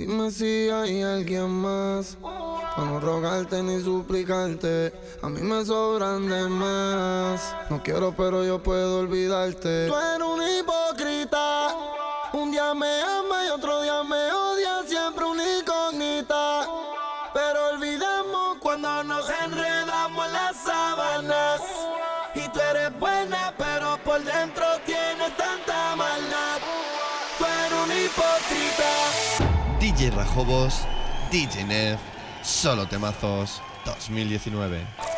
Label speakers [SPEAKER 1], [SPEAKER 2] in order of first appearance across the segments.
[SPEAKER 1] Dime si hay alguien más para no rogarte ni suplicarte. A mí me sobran de más. No quiero, pero yo puedo olvidarte. Tú eres un hipócrita.
[SPEAKER 2] Rajobos, DJ Nef, Solo Temazos 2019.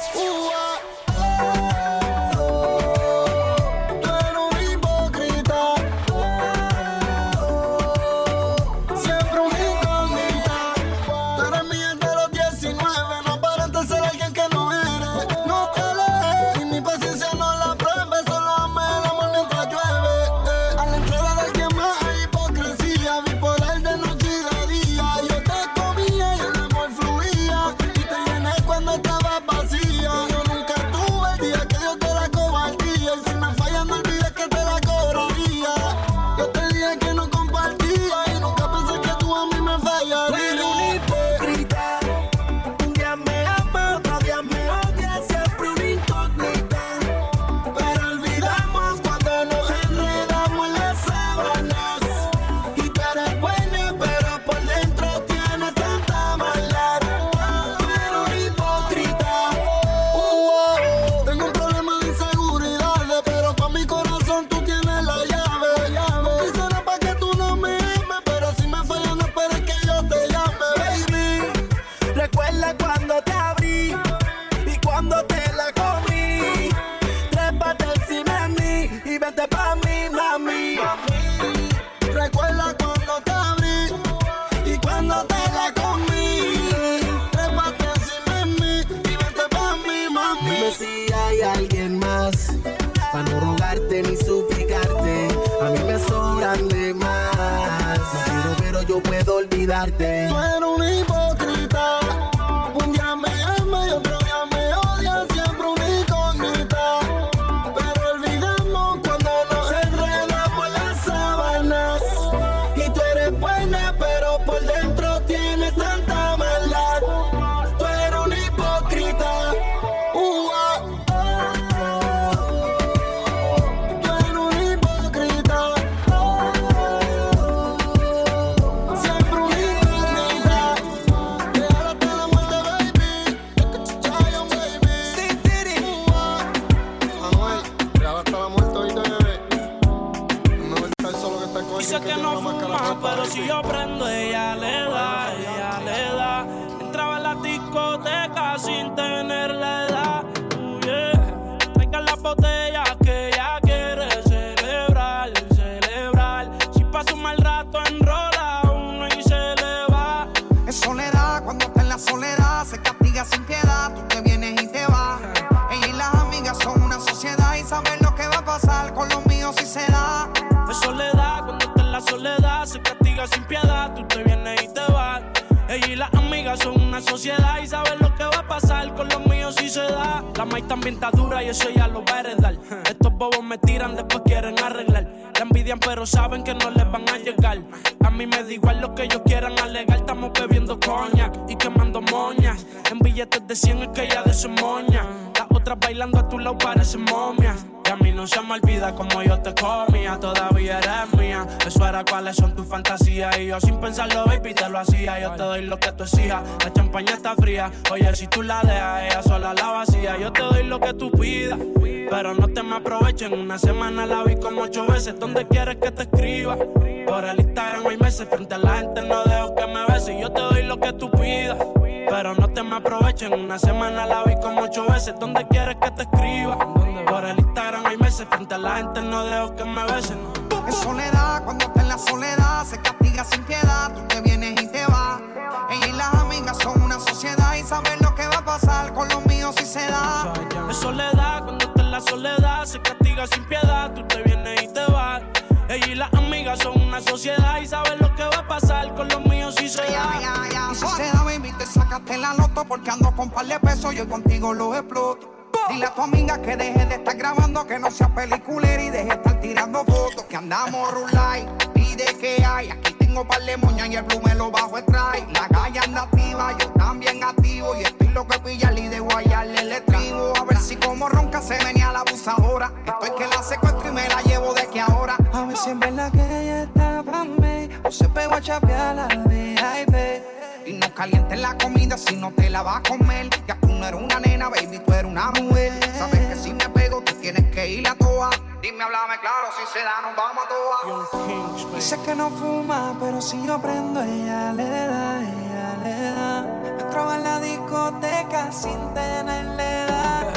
[SPEAKER 1] te
[SPEAKER 3] sacaste la loto porque ando con par de pesos y hoy contigo lo exploto. Dile a tu amiga que deje de estar grabando, que no sea peliculera y deje de estar tirando fotos. Que andamos rulay, pide que hay. Aquí tengo par de moñas y el blue me lo bajo extrae. La calle anda activa, yo también activo. Y estoy loco de pillarle y de guayarle el estribo. A ver si como ronca se venía la abusadora. Estoy que la secuestro y me la llevo de que ahora.
[SPEAKER 1] A ver si en verdad que ella está pa' mí. O se pegó a chapear la VIP.
[SPEAKER 3] Y no calientes la comida si no te la vas a comer. Ya tú no eres una nena, baby, tú eres una mujer. Sabes que si me pego, tú tienes que ir a toa. Dime, háblame claro, si se da, nos vamos a toa.
[SPEAKER 1] Dice que no fuma, pero si yo prendo, ella le da, ella le da. Entraba en la discoteca sin tenerle edad.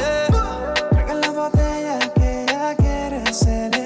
[SPEAKER 1] Eh, Traigan la botella que ella quiere
[SPEAKER 4] ser.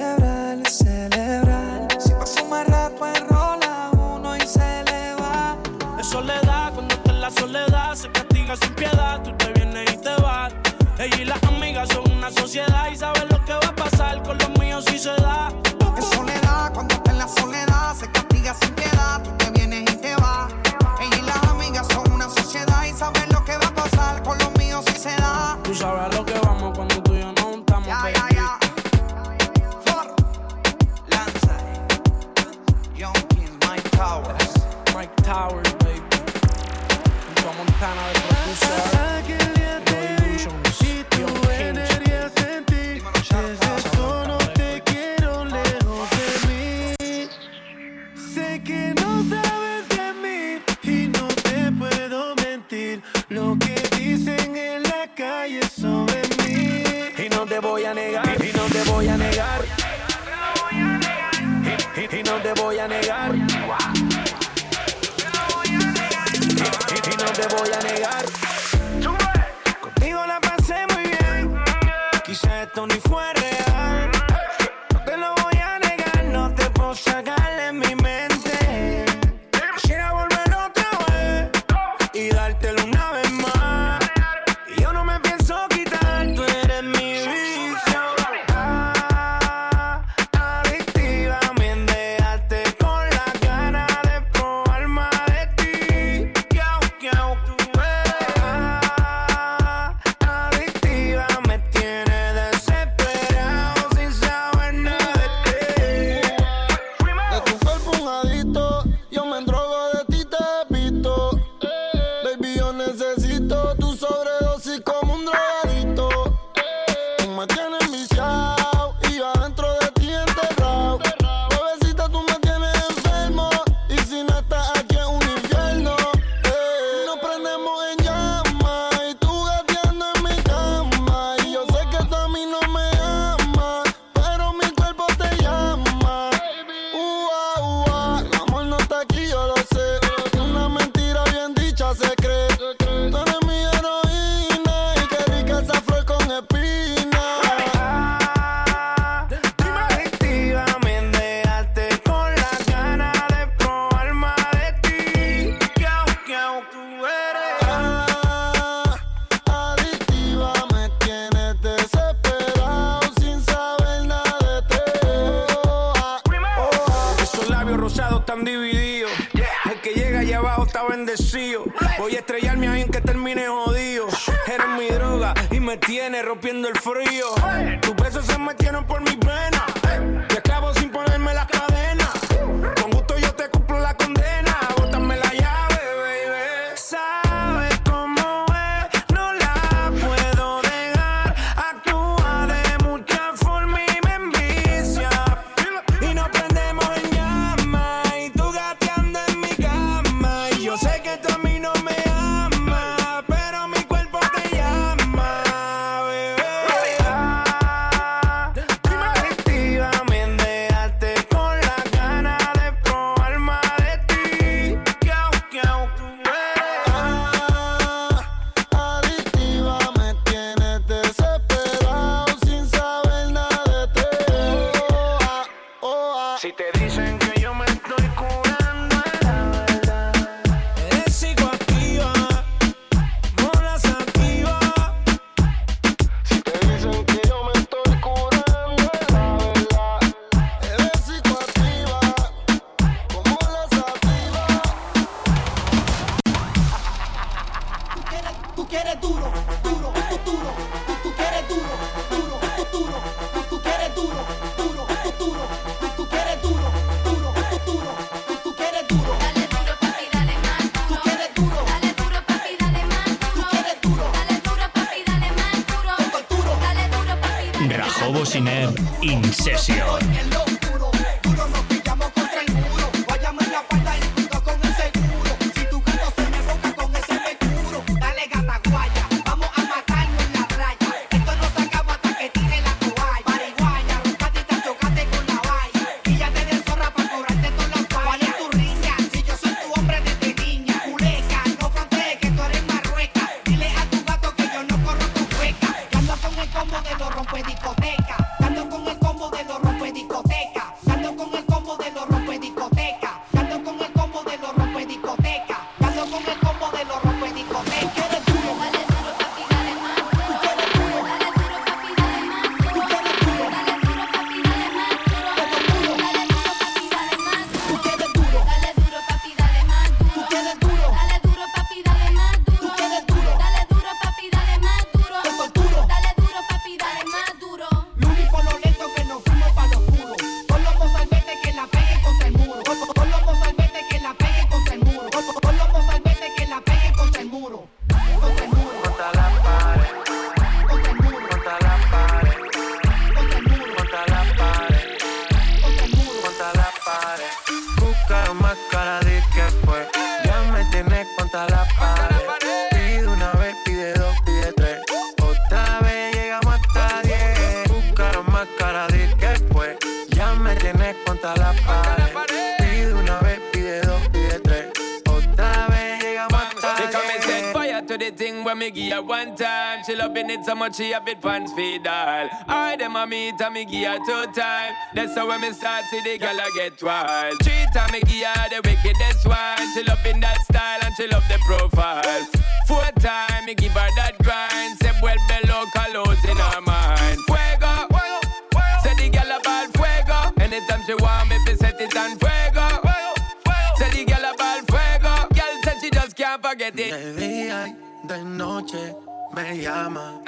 [SPEAKER 5] Much she have it pants feed all. I them a meet and me give her two time. That's how when me start see the girl I get wild. Three time me give her the wickedest one. She love in that style and she love the profile. Four time me give her that grind. Say well below colors in her mind. Fuego, say the girl about fuego. Anytime she want me, fi set it on fuego. Say the girl about fuego. Girl said she just can't forget it.
[SPEAKER 6] De día y de noche me llama.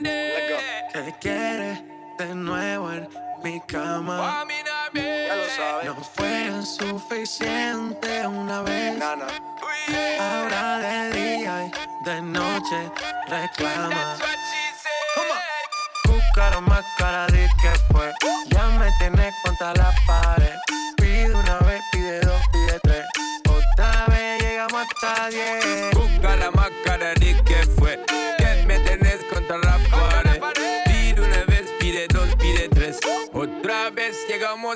[SPEAKER 6] ¿Qué quieres de nuevo en mi cama? No fue suficiente una vez. Ahora de día y de noche reclama. Buscaron más cara de que fue. Ya me tienes contra la pared. Pide una vez, pide dos, pide tres. Otra vez llegamos hasta diez.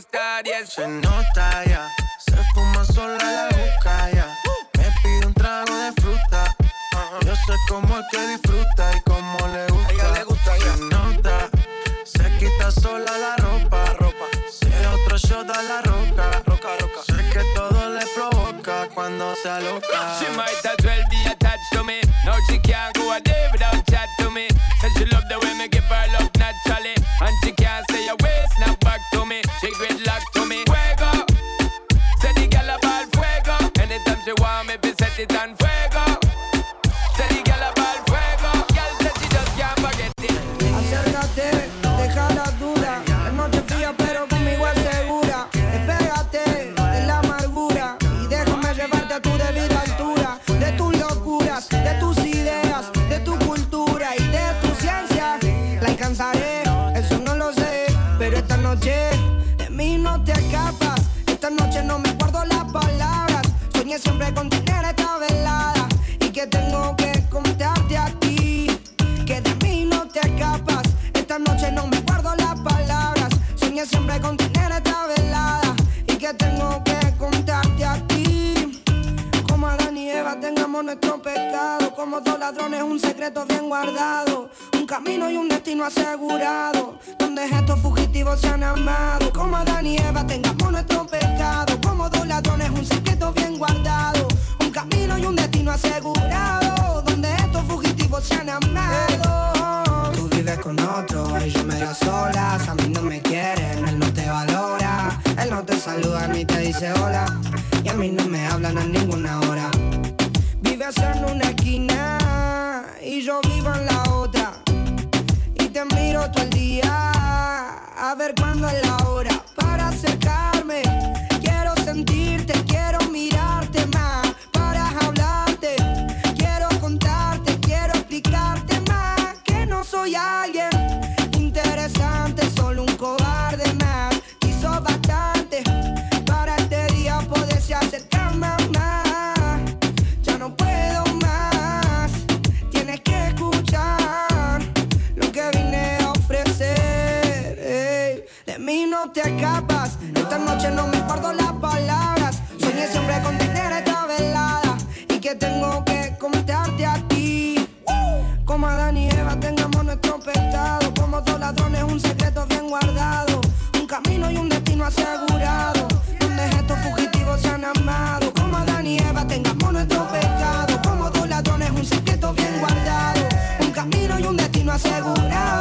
[SPEAKER 5] Llegamos a 10.
[SPEAKER 6] Se nota ya, se fuma sola la boca ya. Me pide un trago de fruta. Yo sé cómo es que disfruta y cómo le gusta.
[SPEAKER 7] ella le gusta ya.
[SPEAKER 6] Se nota, se quita sola la ropa. ropa. Si otro shot a la roca.
[SPEAKER 7] Roca, roca.
[SPEAKER 6] Sé que todo le provoca cuando se aloca.
[SPEAKER 5] She might
[SPEAKER 8] pero esta noche no te escapas. Esta noche no me guardo las palabras. Soñé siempre con tener esta velada. Y que tengo que contarte a ti. Que de mí no te escapas. Esta noche no me guardo las palabras. Soñé siempre con tener esta velada. Y que tengo que contarte a ti. Como Adán y Eva tengamos nuestro pecado. Como dos ladrones, un secreto bien guardado. Un camino y un destino asegurado donde estos fugitivos se han amado. Como Adán y Eva tengamos nuestro pecado. Como dos ladrones, un secreto bien guardado. Un camino y un destino asegurado. Donde estos fugitivos se han amado. Tú vives con otro y yo medio solas. A mí no me quieren, él no te valora. Él no te saluda ni te dice hola. Y a mí no me hablan a ninguna hora. Vives en una esquina y yo vivo en la otra. Te miro todo el día a ver cuándo es la hora para acercarme. no te. Esta noche no me guardo las palabras. Soñé siempre con tener esta velada y que tengo que contarte a ti. Como Adán y Eva tengamos nuestro pecado. Como dos ladrones, un secreto bien guardado. Un camino y un destino asegurado. Donde estos fugitivos se han amado. Como Adán y Eva tengamos nuestro pecado. Como dos ladrones, un secreto bien guardado. Un camino y un destino asegurado.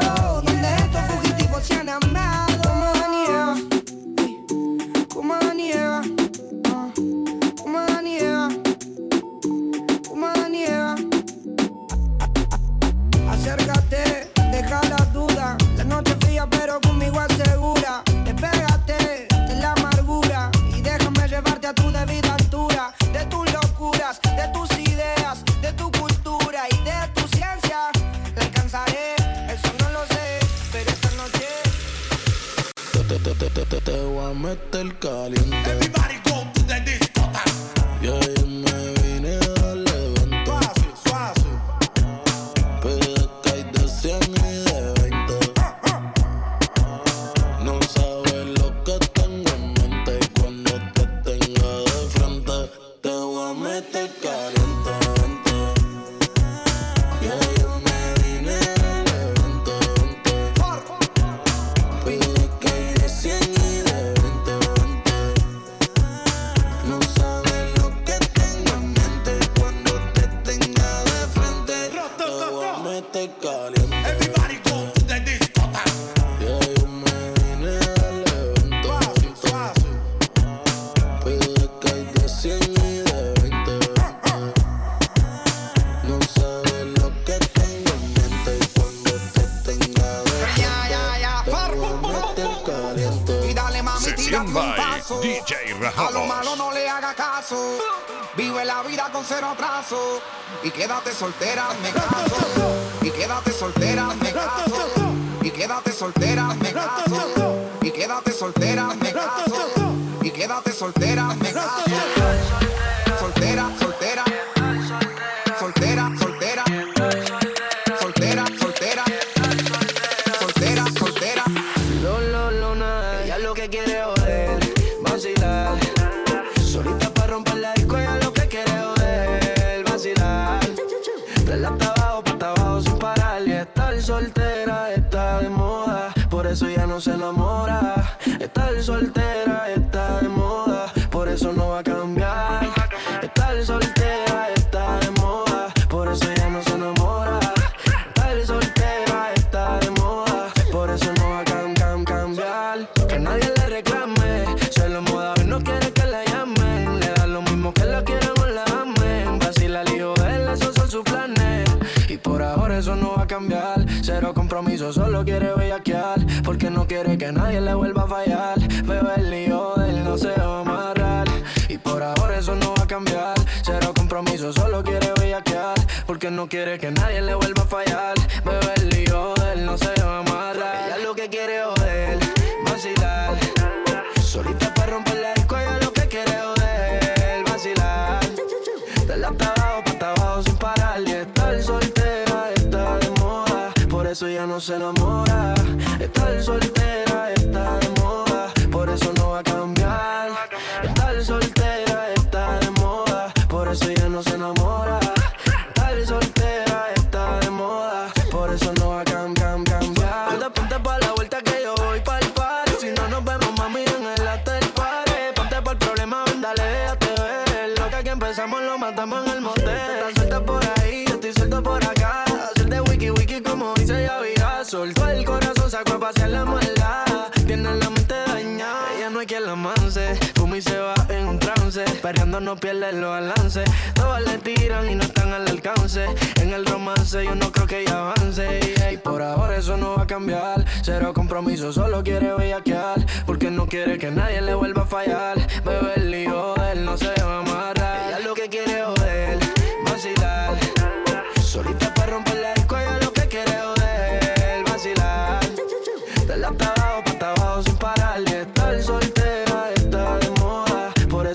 [SPEAKER 8] Y
[SPEAKER 9] quédate soltera, me caso. Y quédate soltera, me caso. Y quédate soltera, me caso.
[SPEAKER 10] no pierden los balances. Todas le tiran y no están al alcance. En el romance yo no creo que ella avance. Y por ahora eso no va a cambiar. Cero compromiso, solo quiere bellaquear. Porque no quiere que nadie le vuelva a fallar. Beberly o él no se va a amarrar. Ella lo que quiere hoy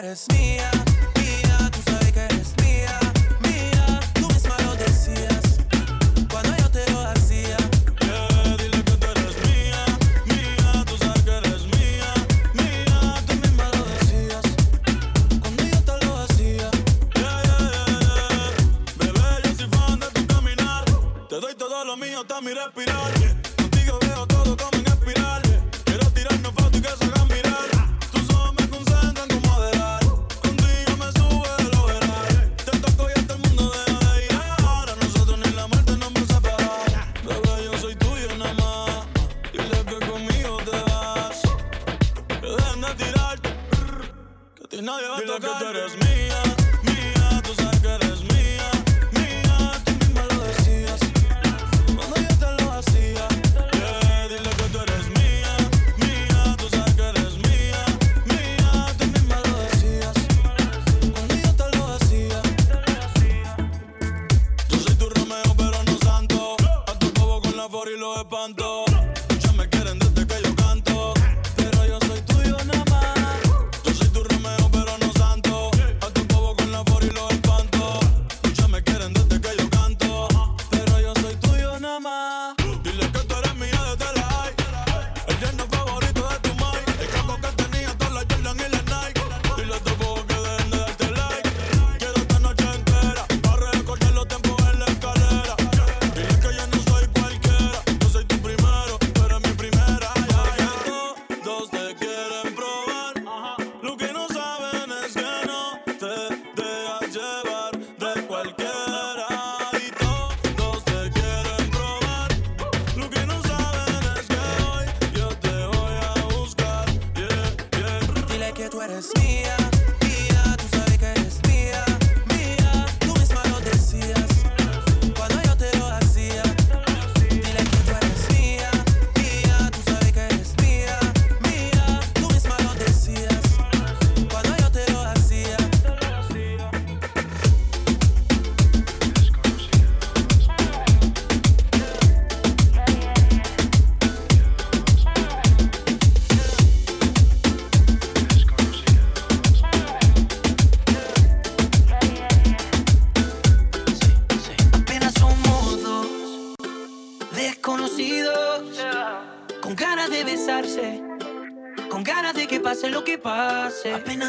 [SPEAKER 11] eres mía.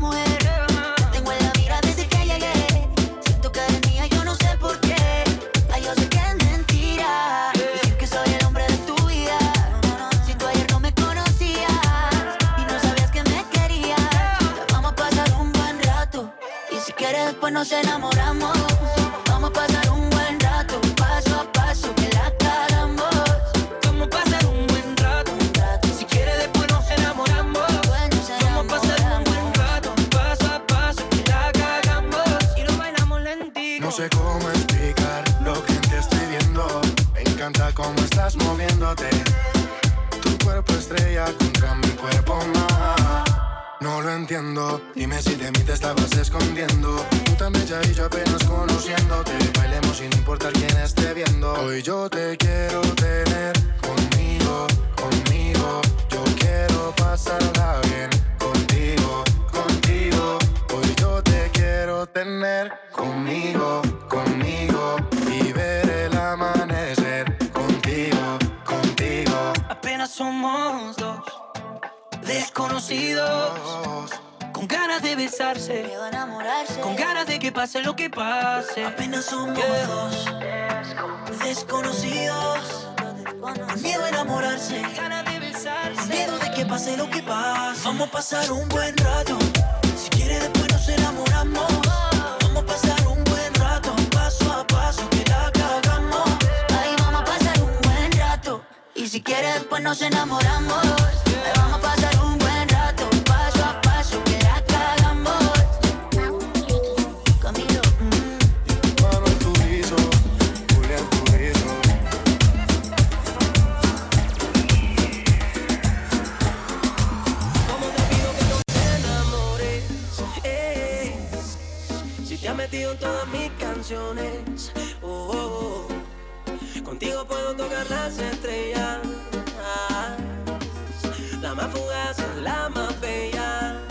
[SPEAKER 12] Mujer, tengo la mira desde que llegué, siento que cariño y yo no sé por qué, ay, eso es mentira, supiste que soy el hombre de tu vida, si tú ayer no me conocías y no sabías que me querías, vamos a pasar un buen rato. Y si quieres después nos enamoramos.
[SPEAKER 13] Tu cuerpo estrella contra mi cuerpo más. No lo entiendo, dime si de mí te estabas escondiendo. Tú tan bella y yo apenas conociéndote. Bailemos sin importar quién esté viendo. Hoy yo te quiero tener conmigo, conmigo. Yo quiero pasarla bien contigo, contigo. Hoy yo te quiero tener conmigo, conmigo
[SPEAKER 6] somos dos desconocidos. Con ganas de besarse, Quiero enamorarse. con ganas de que pase lo que pase. Apenas somos dos desconocidos. Con miedo a enamorarse, con miedo de que pase lo que pase. Vamos a pasar un buen rato. Si quieres, después nos enamoramos. Vamos a pasar.
[SPEAKER 12] Si quieres después nos enamoramos. Ahí vamos a pasar un buen rato, paso a paso, que la cagamos.
[SPEAKER 14] Camilo. Mm. Mano en tu guiso, Julián tu guiso. ¿Cómo te pido que no te enamores? Eh, si te has metido en todas mis canciones. oh. oh, oh. Contigo puedo tocar las estrellas. La más fugaz la más bella.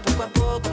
[SPEAKER 14] pouco a pouco.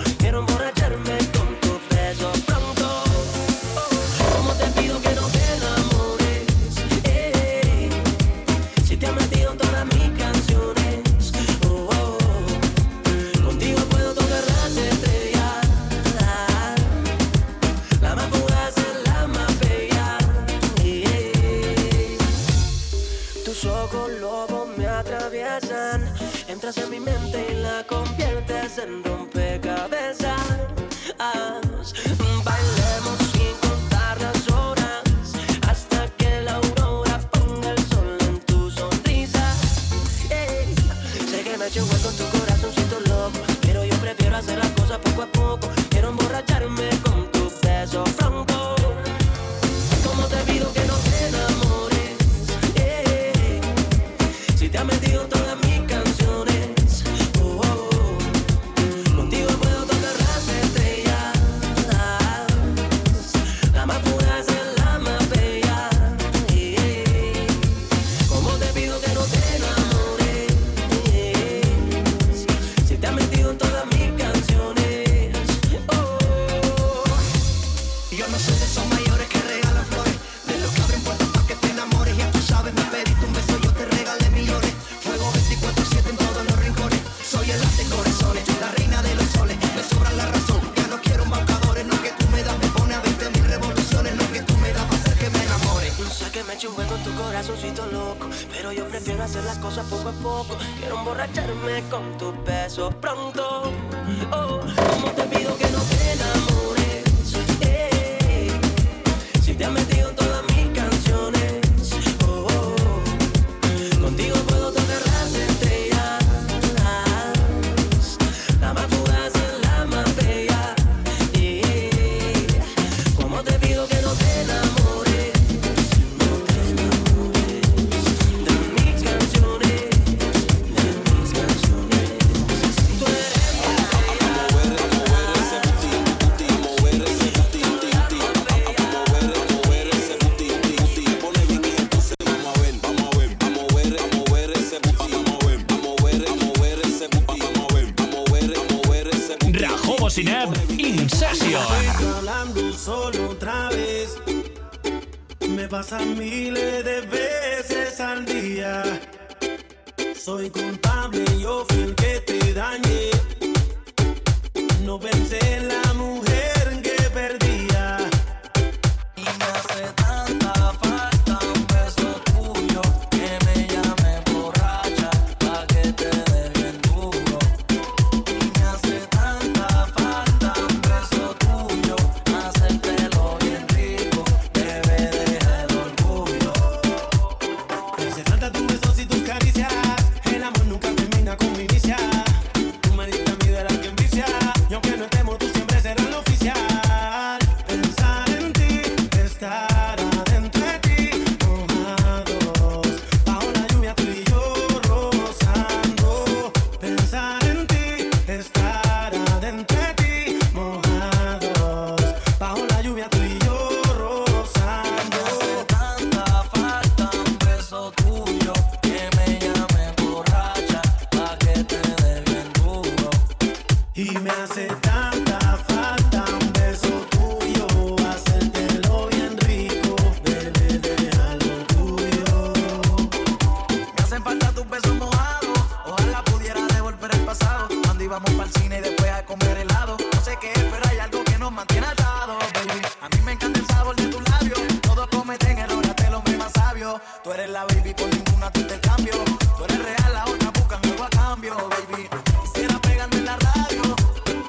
[SPEAKER 14] baby. Por ninguna tú te cambio. Tú eres real, la otra buscan algo a cambio, baby. Quisiera pegarme en la radio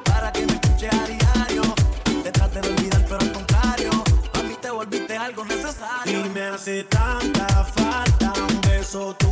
[SPEAKER 14] para que me escuche
[SPEAKER 15] a diario. Te
[SPEAKER 16] trate de
[SPEAKER 17] olvidar, pero al
[SPEAKER 9] contrario, a mí te volviste algo necesario. Y me
[SPEAKER 17] hace tanta falta un
[SPEAKER 10] beso tuyo.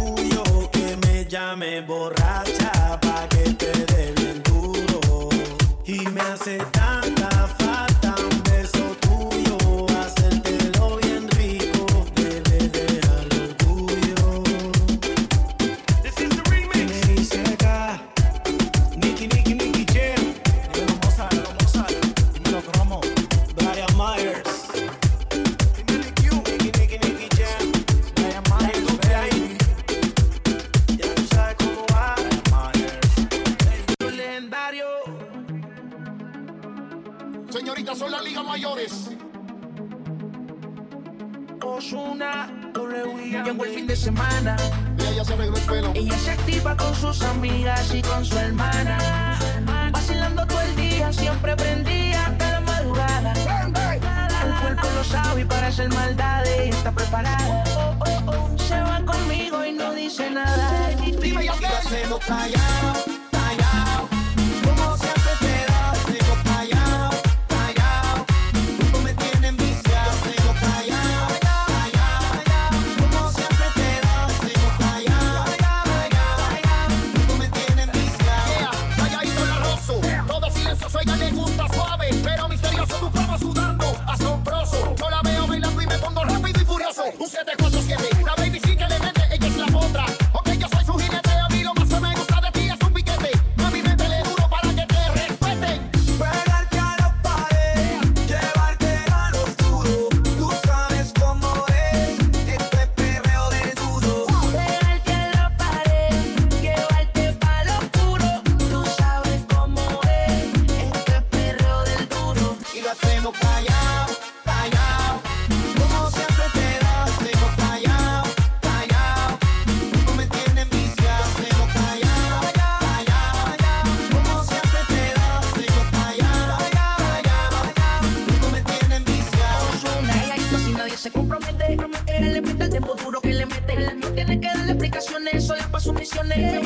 [SPEAKER 10] Para
[SPEAKER 16] sus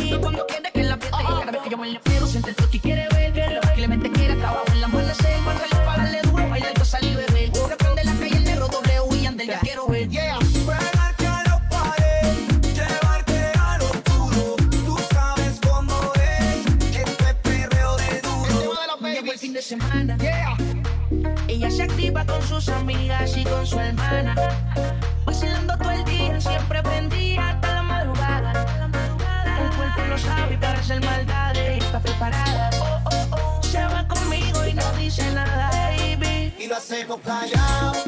[SPEAKER 16] baby. Y lo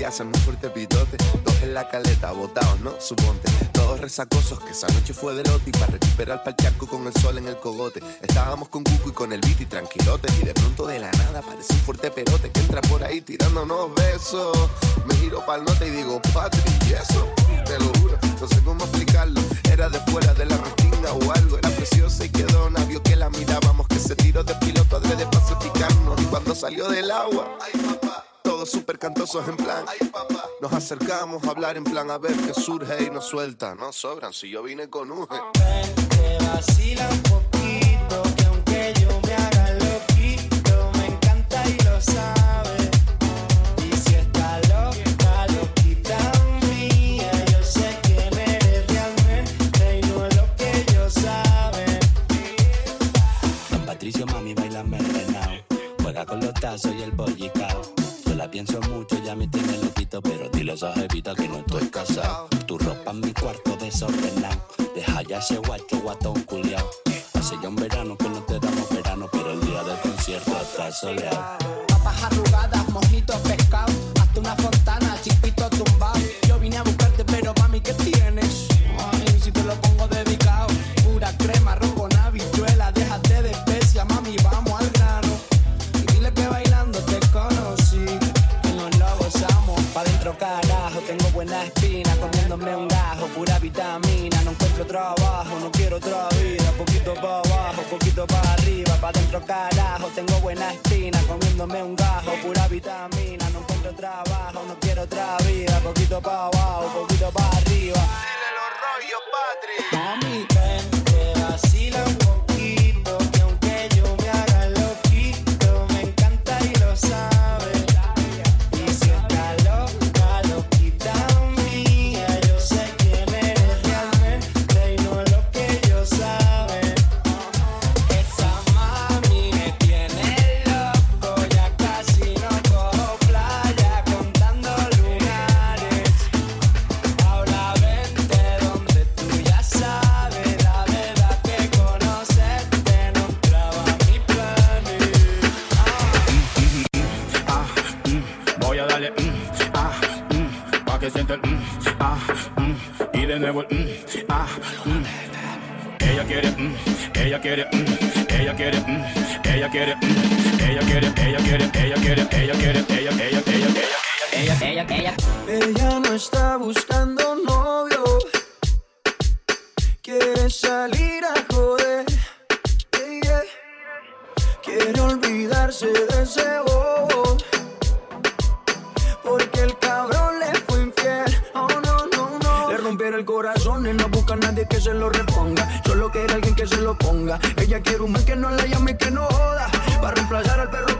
[SPEAKER 18] día se me fuerte pitote, dos en la caleta, botados, ¿no? Suponte, todos resacosos, que esa noche fue de lote y para recuperar pa'l charco con el sol en el cogote. Estábamos con Cuco y con el beat y tranquilotes y de pronto de la nada aparece un fuerte perote que entra por ahí tirándonos besos. Me giro pa'l norte y digo, Patri, ¿y eso? Te lo juro, no sé cómo explicarlo. Era de fuera de la restinga o algo, era preciosa y quedó navio que la mirábamos, que se tiró de piloto adrede para salpicarnos y cuando salió del agua, ay papá, todos súper cantosos en plan, nos acercamos a hablar en plan a ver qué surge y nos suelta, no sobran, si yo vine con un
[SPEAKER 19] Te vacila un poquito, que aunque yo me haga loquito, me encanta y lo sabe. Y si está loca, loquita mía, yo sé quién eres realmente y no es lo que ellos saben.
[SPEAKER 20] Don Patricio, mami, baila mermelao. Juega con los tazos y el bollicao. Pienso mucho, ya me tiene loquito, pero dile a esa jevita que no estoy casado. Tu ropa en mi cuarto desordenado. Deja ya ese guacho guatón culiao. Hace ya un verano que no te damos verano, pero el día del concierto está soleado.
[SPEAKER 19] Papas arrugadas, mojitos, pescado. Hasta una fontana, chispito
[SPEAKER 20] carajo, tengo buena espina, comiéndome un gajo, pura vitamina, no encuentro trabajo, no quiero otra vida, poquito pa' abajo,
[SPEAKER 21] muevo el mm, ah, mm. Ella quiere, mm, ella quiere, mm, ella quiere, mm, ella quiere, mm, ella quiere, ella quiere, ella quiere, ella quiere, ella, ella, ella, ella, ella, ella, ella.
[SPEAKER 10] Ella no está buscando novio. Quiere salir a joder. Quiere olvidarse de ese bobo. Que se lo reponga. Solo quiere alguien que se lo ponga. Ella quiere un man que no la llame y que no joda. Para reemplazar al perro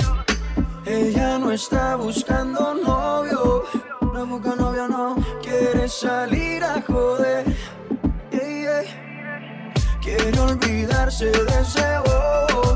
[SPEAKER 10] Ella no está buscando novio. No busca novio, no. Quiere salir a joder. Yeah, yeah. Quiere olvidarse de ese bobo.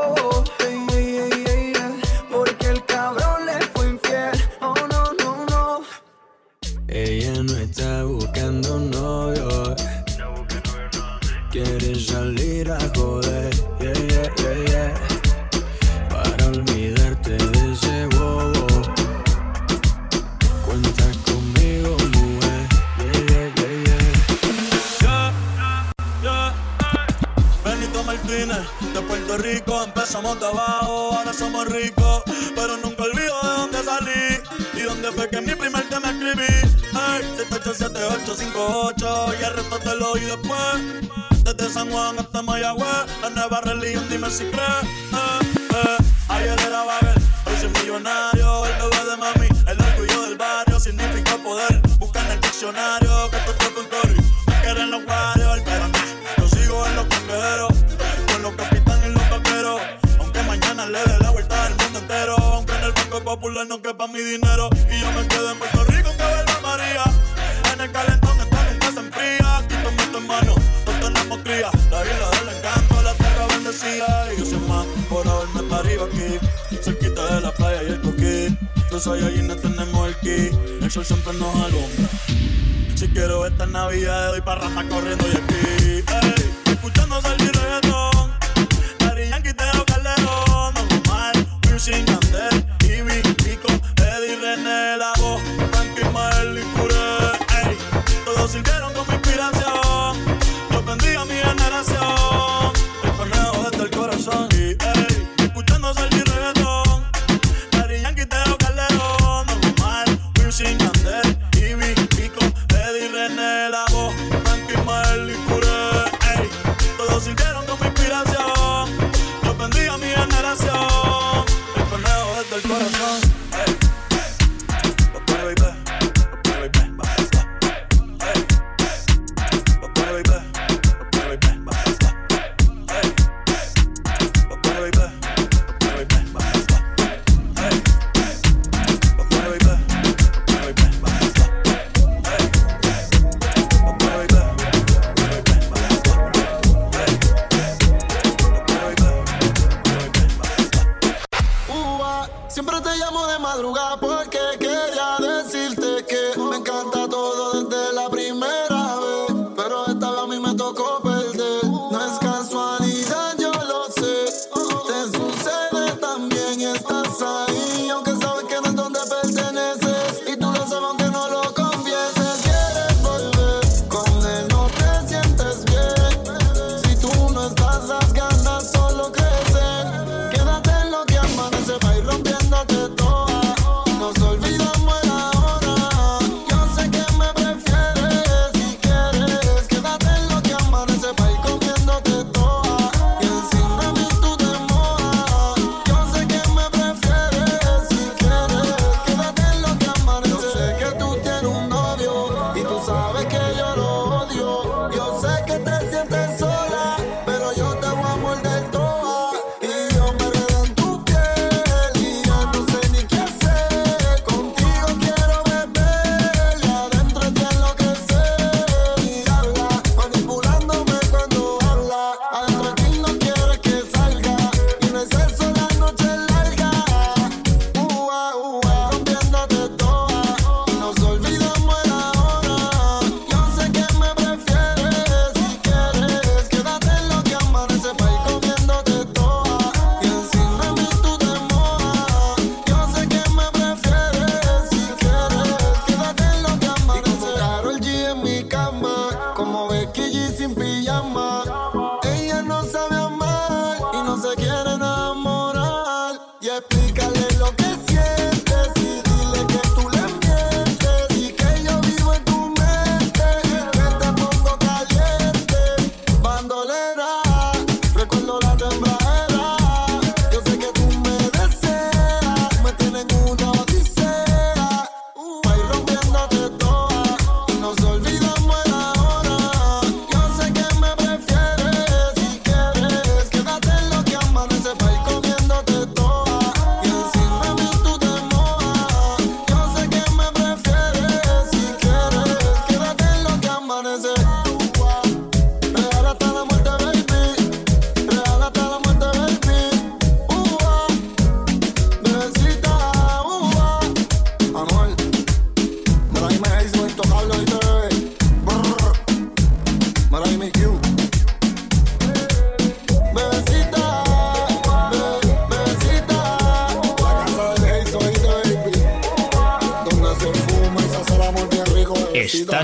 [SPEAKER 10] Buscando novio. Quiere salir a joder. Yeah, yeah, yeah, yeah. Para olvidarte de ese bobo. Cuenta conmigo, mujer. Yeah, yeah, yeah, yeah.
[SPEAKER 11] Benito Martínez, de Puerto Rico empezamos de abajo, ahora somos ricos, pero nunca olvido de dónde salí y dónde fue que mi primer tema escribí. Hey, 787858 y el resto te lo oí después. Desde San Juan hasta Mayagüez, la nueva religión, dime si crees. Eh, eh. Ayer era bagel, hoy soy millonario, el bebé de mami, el orgullo del barrio, significa poder. Busca en el diccionario que esto es con Cory, quieren los Warriors, pero yo sigo en los cangueros, con los capitanes y los vaqueros. Aunque mañana le dé la vuelta al mundo entero, aunque en el Banco Popular no quepa mi dinero, y yo me quedo en Puerto Rico Los Saiyajines tenemos el ki, el sol siempre nos alumbra. Si quiero esta Navidad, doy para rata corriendo y aquí. Ey, escuchando salir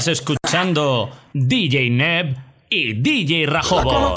[SPEAKER 11] Escuchando
[SPEAKER 1] DJ Neb y DJ Rajobos.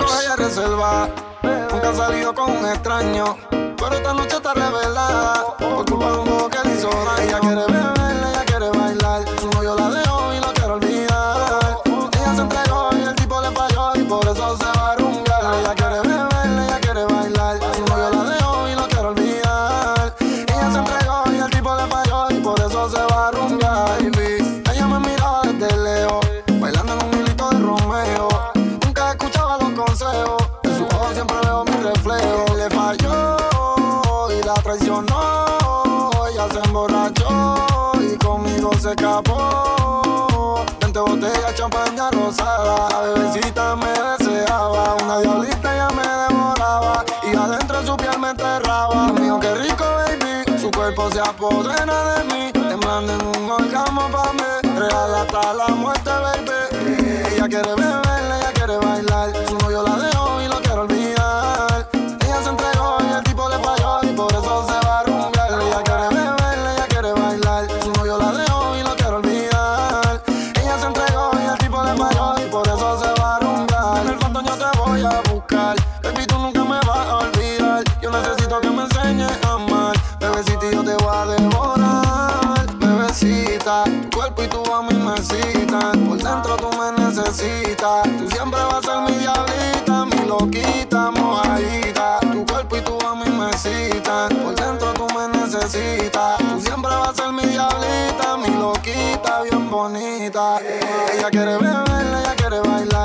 [SPEAKER 22] ella quiere beber, ella quiere bailar.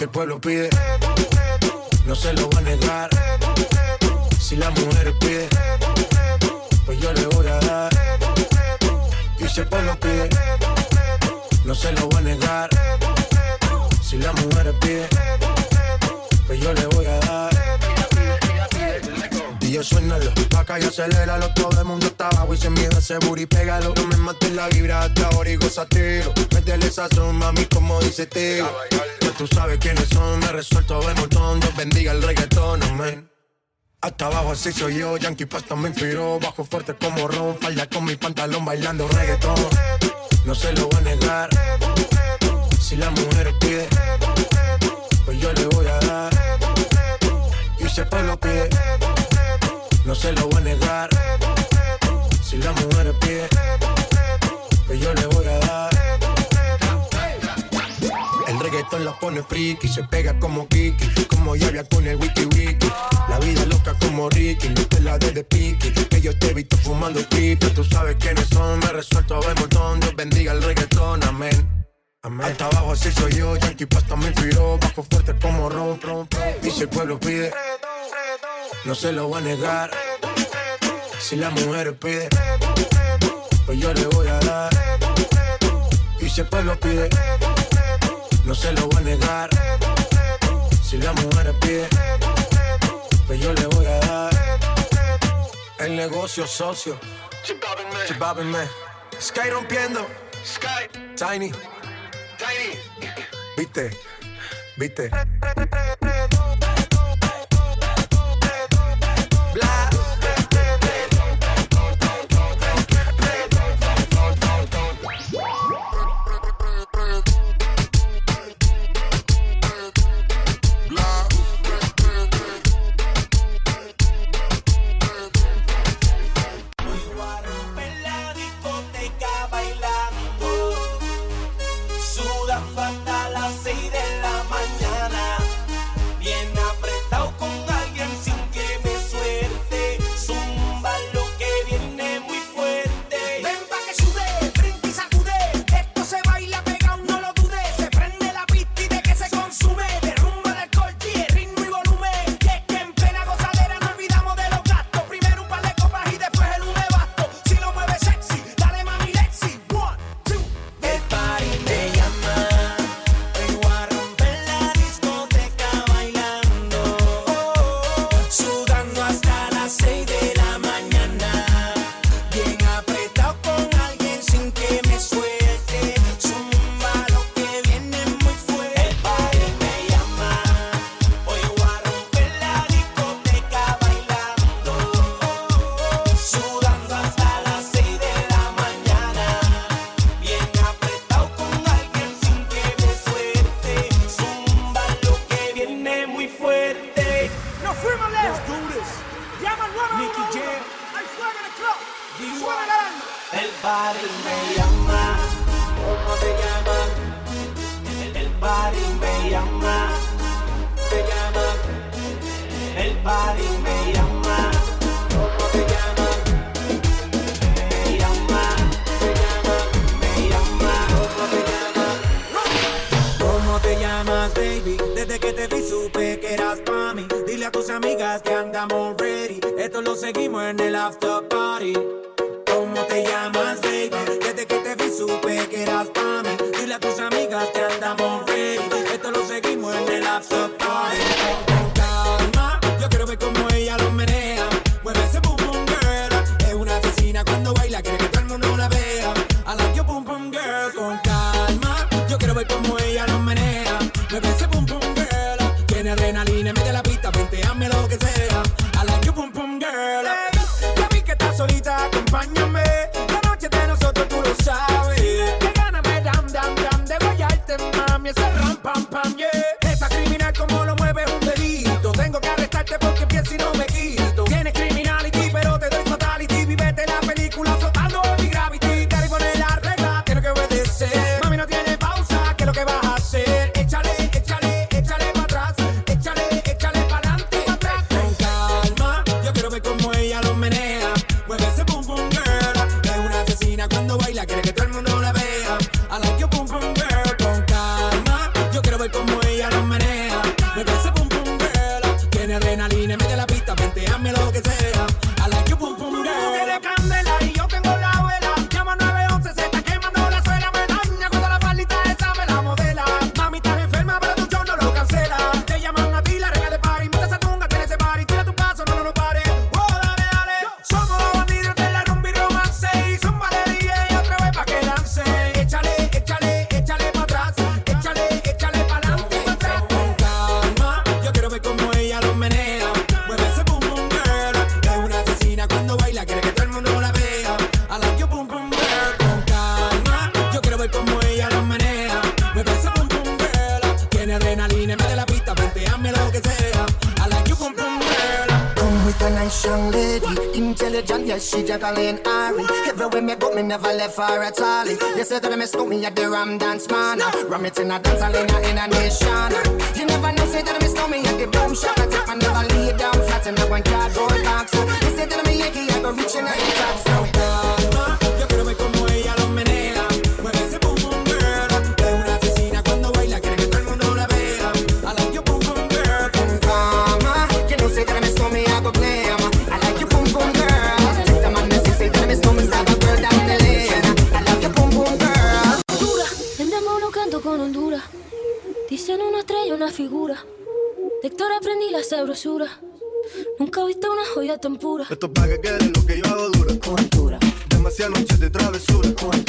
[SPEAKER 22] El
[SPEAKER 13] pueblo pide. abajo así soy yo, Yankee Pasta me inspiró, bajo fuerte como Ron, falla con mi pantalón bailando reggaetón. No se lo voy a negar, si la mujer pide, pues yo le voy a dar. Y se lo pide, no se lo voy a negar, si la mujer pide, pues yo le voy a dar reggaetón la pone friki, se pega como Kiki, como Yavia con el wiki wiki. La vida loca como Ricky, no te la de de piqui, que yo te he visto fumando pipa, tú sabes quiénes son, me resuelto a ver montón, Dios bendiga el reggaetón, amén. Amén. Hasta abajo así soy yo, Yankee Pasta me inspiró, bajo fuerte como ron, ron, Y si el pueblo pide, no se lo voy a negar. Si las mujeres piden, pues yo le voy a dar.
[SPEAKER 19] Y si el pueblo pide, no se lo voy a negar. Si la mujer pide, pues yo le voy a dar. El negocio socio, chipábenme. Sky rompiendo, Sky, Tiny, Tiny. Viste, viste.
[SPEAKER 23] Jacqueline Ari. Everywhere me go, me never left for a all. They say that "Me miss me at the Ram Dance Man. Ram it in a dance hall in a, nation. You never know, say that "Me miss me at the Boom Shop. I take my never lay down flat in a one cardboard box. So they say that I'm a Yankee, I go reaching out the top. So,
[SPEAKER 24] yo quiero ver como ella lo menea.
[SPEAKER 25] Sabrosura. Nunca viste una joya tan pura.
[SPEAKER 26] Esto es pa' que quede lo que yo hago dura.
[SPEAKER 25] Coventura.
[SPEAKER 26] Demasiadas noches de travesura.
[SPEAKER 25] Coventura.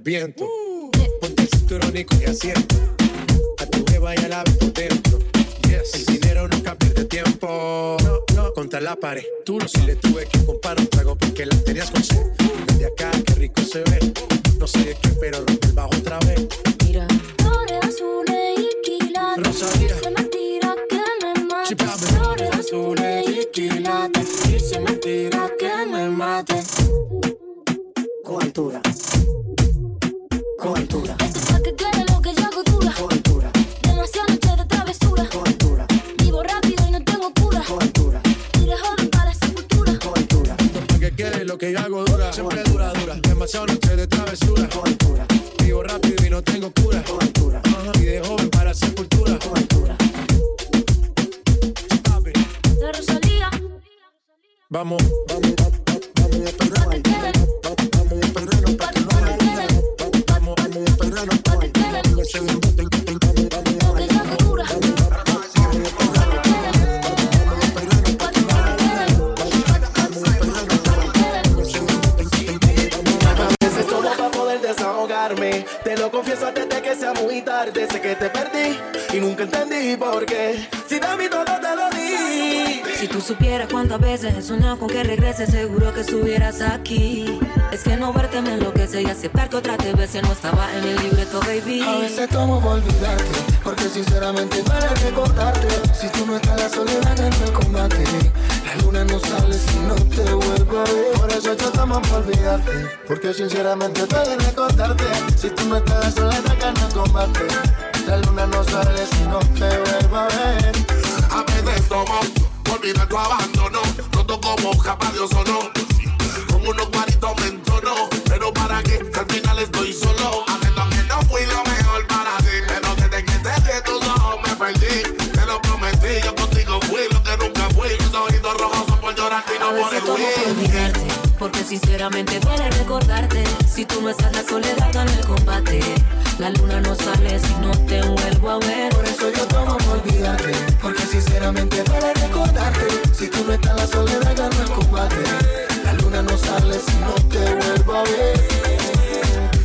[SPEAKER 26] Los vientos. Ponte el cinturón y coge asiento. A tu jeva y a la por dentro. El dinero nunca pierde tiempo. No, no. Contra la pared. Tú no si le tuve que comprar un trago porque la tenías con sed. Desde acá, qué rico se ve. No sé de qué, pero rompe el bajo otra vez.
[SPEAKER 25] Mira. Flores azules y quilates.
[SPEAKER 26] Rosalía.
[SPEAKER 25] Es mentira que me mate. Flores azules y quilates. Es mentira que me mate.
[SPEAKER 27] Coventura. Coventura.
[SPEAKER 26] Siempre dura, dura. Demasiado noche de travesura. Vivo rápido y no tengo cura. Y de joven para sepultura. Vamos, vamos
[SPEAKER 28] estuvieras aquí. Es que no verte me enloquece y aceptar que otra te bese no estaba en el libreto, baby.
[SPEAKER 13] A veces tomo por olvidarte, porque sinceramente duele recordarte. Si tú no estás, la soledad gana el combate. La luna no sale si no te vuelvo a ver. Por eso yo tomo por olvidarte, porque sinceramente duele recordarte. Si tú no estás, la soledad gana el combate. La luna no sale si no te vuelvo a ver.
[SPEAKER 29] A veces tomo, por olvidar tu abandono. Roto como capa de ozono. Con unos cuaritos me entono. Pero para qué, que al final estoy solo. Haciendo que no fui lo mejor para ti. Pero desde que te vi tus ojos me perdí. Te lo prometí, yo contigo fui lo que nunca fui. Tus ojitos rojos son por llorar y no por el
[SPEAKER 28] olvidarte, porque sinceramente duele recordarte. Si tú no estás, la soledad gana el combate. La luna no sale si no te vuelvo a ver.
[SPEAKER 13] Por eso yo tomo por olvidarte, porque sinceramente duele recordarte. Si tú no estás, la soledad gana el combate. La luna no sale si no te vuelvo a ver.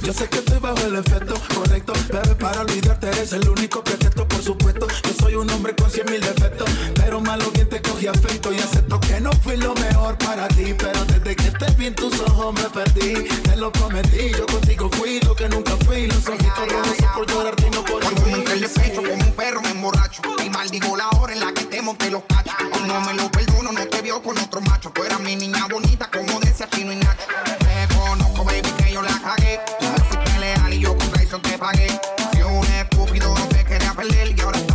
[SPEAKER 6] Yo sé que estoy bajo el efecto correcto, bebé, para olvidarte eres el único pretexto, por supuesto. Soy un hombre con cien mil defectos, pero malo bien te cogí afecto y acepto que no fui lo mejor para ti. Pero desde que te vi en tus ojos me perdí, te lo prometí. Yo contigo fui lo que nunca fui, los ojitos rojos por llorarte y no por
[SPEAKER 3] Cuando me
[SPEAKER 6] el
[SPEAKER 3] pecho como un perro me emborracho Y maldigo la hora en la que te monté los cachos Y no me lo perdono, no te vio con otro macho Tú eras mi niña bonita como decía Chino y Nacho Te conozco baby que yo la cagué Tú me fuiste leal y yo con traición te pagué Si un estúpido no te quería perder Y ahora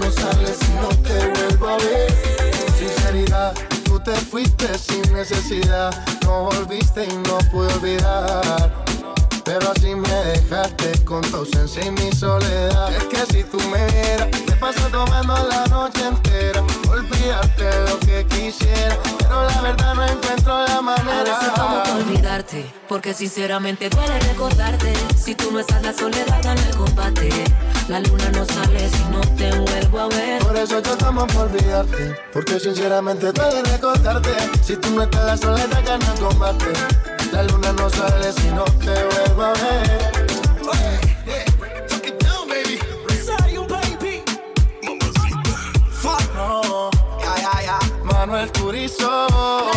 [SPEAKER 13] No sale si no te vuelvo a ver. Sinceridad, tú te fuiste sin necesidad. No volviste y no pude olvidar. Pero así me dejaste con tu ausencia y mi soledad. Es que si tú me vieras, me paso tomando la noche entera. Olvidarte lo que quisiera, pero la verdad no encuentro la
[SPEAKER 28] A
[SPEAKER 13] manera.
[SPEAKER 28] veces como olvidarte, porque sinceramente duele recordarte. Si tú no estás, la soledad gana el combate. La luna no sale si no te vuelvo a ver.
[SPEAKER 13] Por eso yo tomo por olvidarte, porque sinceramente duele recordarte. Si tú no estás, la soledad gana el combate. La luna no sale si no te vuelvo a ver. Manuel Turizo.